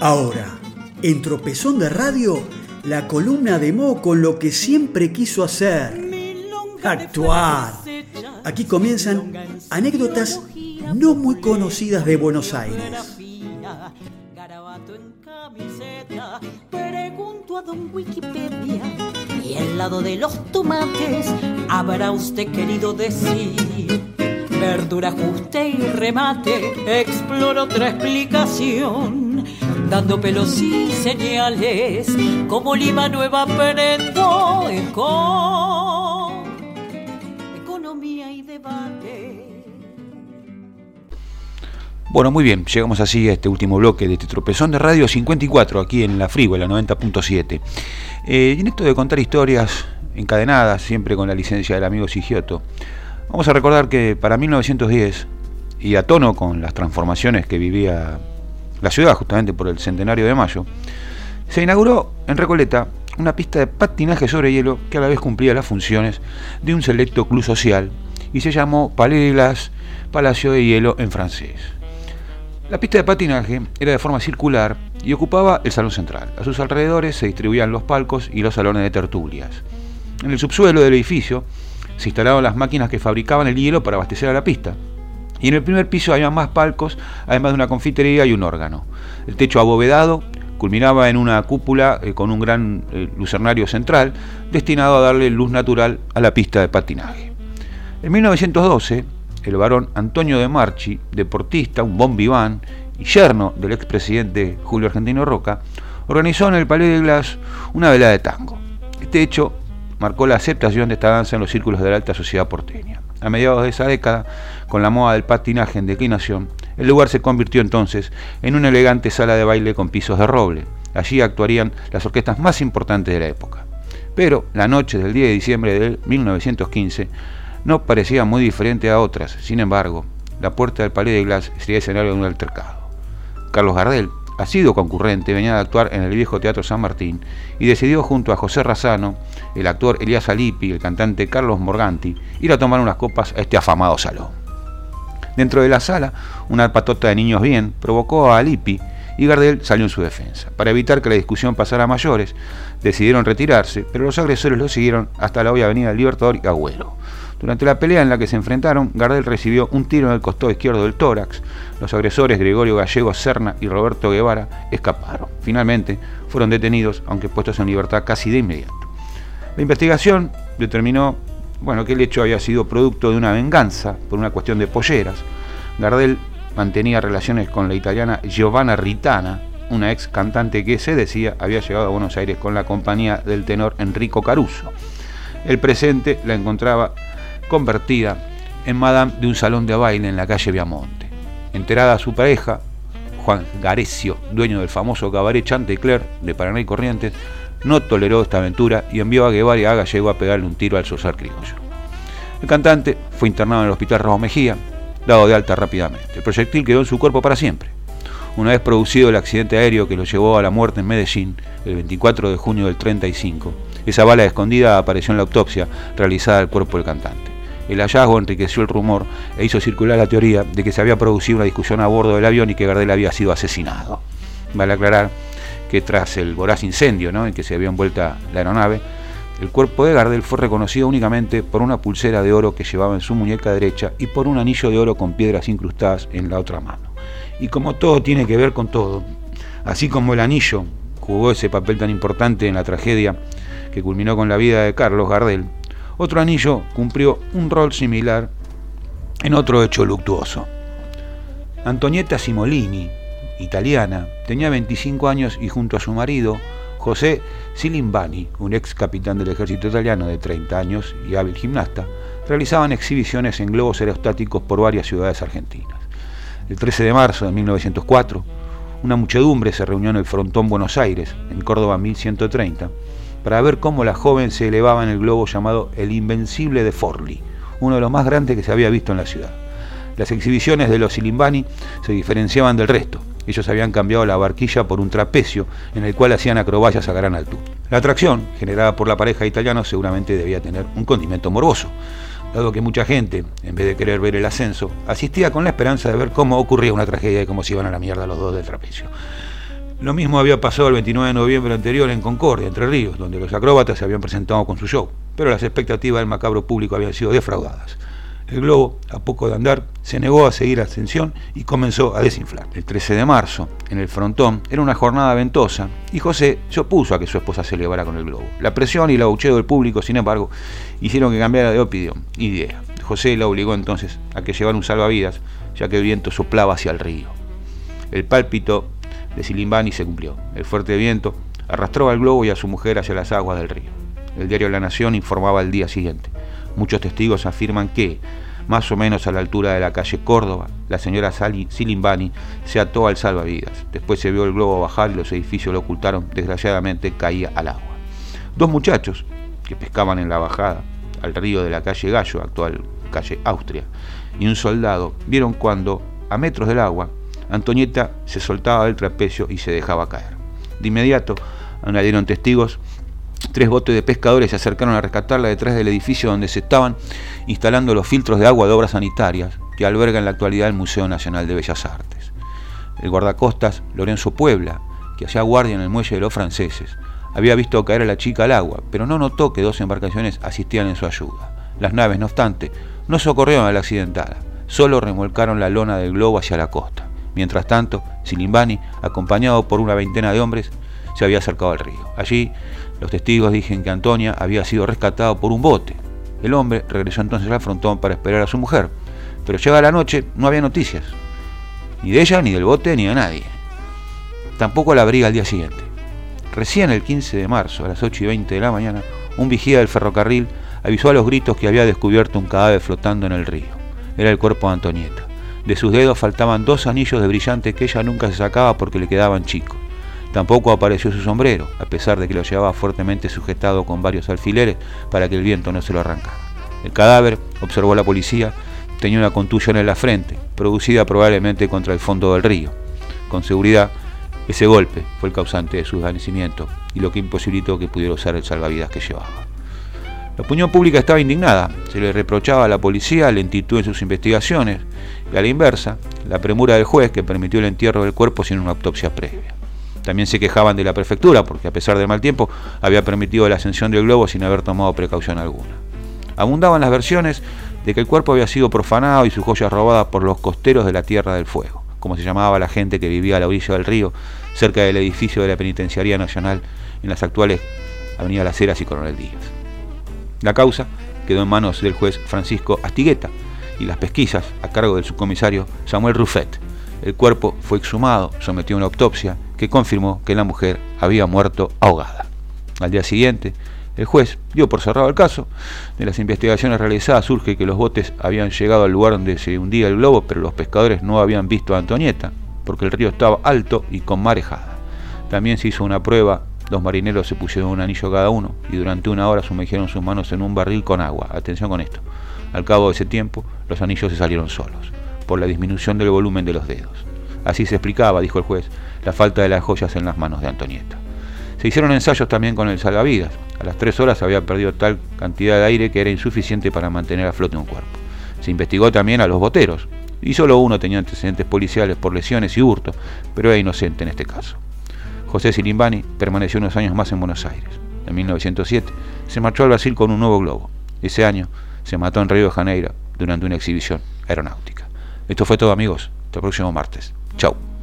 Ahora, en Tropezón de Radio, la columna de Mo con lo que siempre quiso hacer. Actuar. Aquí comienzan anécdotas no muy conocidas de Buenos Aires. Pregunto a don Wikipedia y al lado de los tomates habrá usted querido decir verdura, ajuste y remate, exploro otra explicación, dando pelos y señales, como Lima Nueva aprendo con economía y debate. Bueno, muy bien, llegamos así a este último bloque de este tropezón de Radio 54, aquí en la la 90.7. Eh, y en esto de contar historias encadenadas, siempre con la licencia del amigo Sigioto, Vamos a recordar que para 1910, y a tono con las transformaciones que vivía la ciudad justamente por el centenario de mayo, se inauguró en Recoleta una pista de patinaje sobre hielo que a la vez cumplía las funciones de un selecto club social y se llamó Palais Palacio de Hielo en francés. La pista de patinaje era de forma circular y ocupaba el salón central. A sus alrededores se distribuían los palcos y los salones de tertulias. En el subsuelo del edificio se instalaron las máquinas que fabricaban el hielo para abastecer a la pista. Y en el primer piso había más palcos, además de una confitería y un órgano. El techo abovedado culminaba en una cúpula eh, con un gran eh, lucernario central destinado a darle luz natural a la pista de patinaje. En 1912, el varón Antonio de Marchi, deportista, un bon vivant y yerno del expresidente Julio Argentino Roca, organizó en el Palais de Glass una velada de tango. Este hecho marcó la aceptación de esta danza en los círculos de la alta sociedad porteña. A mediados de esa década, con la moda del patinaje en declinación, el lugar se convirtió entonces en una elegante sala de baile con pisos de roble. Allí actuarían las orquestas más importantes de la época. Pero la noche del 10 de diciembre de 1915 no parecía muy diferente a otras. Sin embargo, la puerta del Palais de Glass sería escenario de un altercado. Carlos Gardel, ha sido concurrente, venía de actuar en el viejo Teatro San Martín y decidió junto a José Razano, el actor Elías Alipi y el cantante Carlos Morganti ir a tomar unas copas a este afamado salón. Dentro de la sala, una patota de niños bien provocó a Alipi y Gardel salió en su defensa. Para evitar que la discusión pasara a mayores, decidieron retirarse, pero los agresores lo siguieron hasta la hoy avenida Libertador y Agüero. Durante la pelea en la que se enfrentaron, Gardel recibió un tiro en el costado izquierdo del tórax. Los agresores Gregorio Gallego Serna y Roberto Guevara escaparon. Finalmente fueron detenidos, aunque puestos en libertad casi de inmediato. La investigación determinó bueno, que el hecho había sido producto de una venganza por una cuestión de polleras. Gardel mantenía relaciones con la italiana Giovanna Ritana, una ex cantante que se decía había llegado a Buenos Aires con la compañía del tenor Enrico Caruso. El presente la encontraba convertida en madame de un salón de baile en la calle Viamonte. Enterada su pareja, Juan Garecio, dueño del famoso cabaret Chantecler de Paraná y Corrientes, no toleró esta aventura y envió a Guevara y a Gallego a pegarle un tiro al sosar criollo. El cantante fue internado en el hospital Ramos Mejía, dado de alta rápidamente. El proyectil quedó en su cuerpo para siempre. Una vez producido el accidente aéreo que lo llevó a la muerte en Medellín, el 24 de junio del 35, esa bala escondida apareció en la autopsia realizada al cuerpo del cantante. El hallazgo enriqueció el rumor e hizo circular la teoría de que se había producido una discusión a bordo del avión y que Gardel había sido asesinado. Vale aclarar que tras el voraz incendio en que se había envuelta la aeronave, el cuerpo de Gardel fue reconocido únicamente por una pulsera de oro que llevaba en su muñeca derecha y por un anillo de oro con piedras incrustadas en la otra mano. Y como todo tiene que ver con todo, así como el anillo jugó ese papel tan importante en la tragedia que culminó con la vida de Carlos Gardel, otro anillo cumplió un rol similar en otro hecho luctuoso. Antonietta Simolini, italiana, tenía 25 años y junto a su marido, José Silimbani, un ex capitán del ejército italiano de 30 años y hábil gimnasta, realizaban exhibiciones en globos aerostáticos por varias ciudades argentinas. El 13 de marzo de 1904, una muchedumbre se reunió en el frontón Buenos Aires, en Córdoba 1130, para ver cómo la joven se elevaba en el globo llamado El Invencible de Forli, uno de los más grandes que se había visto en la ciudad. Las exhibiciones de los Silimbani se diferenciaban del resto. Ellos habían cambiado la barquilla por un trapecio en el cual hacían acrobacias a gran altura. La atracción, generada por la pareja italiana, seguramente debía tener un condimento morboso, dado que mucha gente, en vez de querer ver el ascenso, asistía con la esperanza de ver cómo ocurría una tragedia y cómo se iban a la mierda los dos del trapecio. Lo mismo había pasado el 29 de noviembre anterior en Concordia, Entre Ríos, donde los acróbatas se habían presentado con su show, pero las expectativas del macabro público habían sido defraudadas. El globo, a poco de andar, se negó a seguir ascensión y comenzó a desinflar. El 13 de marzo, en el frontón, era una jornada ventosa y José se opuso a que su esposa se elevara con el globo. La presión y el abucheo del público, sin embargo, hicieron que cambiara de opinión, idea. José la obligó entonces a que llevara un salvavidas, ya que el viento soplaba hacia el río. El pálpito de Silimbani se cumplió. El fuerte viento arrastró al globo y a su mujer hacia las aguas del río. El diario La Nación informaba al día siguiente. Muchos testigos afirman que, más o menos a la altura de la calle Córdoba, la señora Silimbani se ató al salvavidas. Después se vio el globo bajar y los edificios lo ocultaron. Desgraciadamente caía al agua. Dos muchachos que pescaban en la bajada al río de la calle Gallo, actual calle Austria, y un soldado vieron cuando, a metros del agua, Antonieta se soltaba del trapecio y se dejaba caer. De inmediato añadieron testigos Tres botes de pescadores se acercaron a rescatarla detrás del edificio donde se estaban instalando los filtros de agua de obras sanitarias que alberga en la actualidad el Museo Nacional de Bellas Artes. El guardacostas Lorenzo Puebla, que hacía guardia en el muelle de los franceses, había visto caer a la chica al agua, pero no notó que dos embarcaciones asistían en su ayuda. Las naves, no obstante, no socorrieron a la accidentada, solo remolcaron la lona del globo hacia la costa. Mientras tanto, Silimbani, acompañado por una veintena de hombres, se había acercado al río. Allí los testigos dicen que Antonia había sido rescatada por un bote. El hombre regresó entonces al frontón para esperar a su mujer, pero llega la noche, no había noticias, ni de ella, ni del bote, ni de nadie. Tampoco la briga al día siguiente. Recién el 15 de marzo, a las 8 y 20 de la mañana, un vigía del ferrocarril avisó a los gritos que había descubierto un cadáver flotando en el río. Era el cuerpo de Antonieta. De sus dedos faltaban dos anillos de brillante que ella nunca se sacaba porque le quedaban chicos. Tampoco apareció su sombrero, a pesar de que lo llevaba fuertemente sujetado con varios alfileres para que el viento no se lo arrancara. El cadáver, observó la policía, tenía una contusión en la frente, producida probablemente contra el fondo del río. Con seguridad, ese golpe fue el causante de su desvanecimiento y lo que imposibilitó que pudiera usar el salvavidas que llevaba. La opinión pública estaba indignada, se le reprochaba a la policía lentitud en sus investigaciones y a la inversa, la premura del juez que permitió el entierro del cuerpo sin una autopsia previa. También se quejaban de la prefectura porque a pesar del mal tiempo había permitido la ascensión del globo sin haber tomado precaución alguna. Abundaban las versiones de que el cuerpo había sido profanado y sus joyas robadas por los costeros de la Tierra del Fuego, como se llamaba la gente que vivía a la orilla del río, cerca del edificio de la Penitenciaría Nacional en las actuales Avenida Las Heras y Coronel Díaz. La causa quedó en manos del juez Francisco Astigueta y las pesquisas a cargo del subcomisario Samuel Ruffet. El cuerpo fue exhumado, sometido a una autopsia que confirmó que la mujer había muerto ahogada. Al día siguiente, el juez dio por cerrado el caso. De las investigaciones realizadas surge que los botes habían llegado al lugar donde se hundía el globo, pero los pescadores no habían visto a Antonieta, porque el río estaba alto y con marejada. También se hizo una prueba, los marineros se pusieron un anillo cada uno y durante una hora sumergieron sus manos en un barril con agua. Atención con esto. Al cabo de ese tiempo, los anillos se salieron solos, por la disminución del volumen de los dedos. Así se explicaba, dijo el juez, la falta de las joyas en las manos de Antonieta. Se hicieron ensayos también con el salvavidas. A las tres horas había perdido tal cantidad de aire que era insuficiente para mantener a flote un cuerpo. Se investigó también a los boteros, y solo uno tenía antecedentes policiales por lesiones y hurto, pero era inocente en este caso. José Silimbani permaneció unos años más en Buenos Aires. En 1907 se marchó al Brasil con un nuevo globo. Ese año se mató en Río de Janeiro durante una exhibición aeronáutica. Esto fue todo amigos. Hasta el próximo martes. Chao.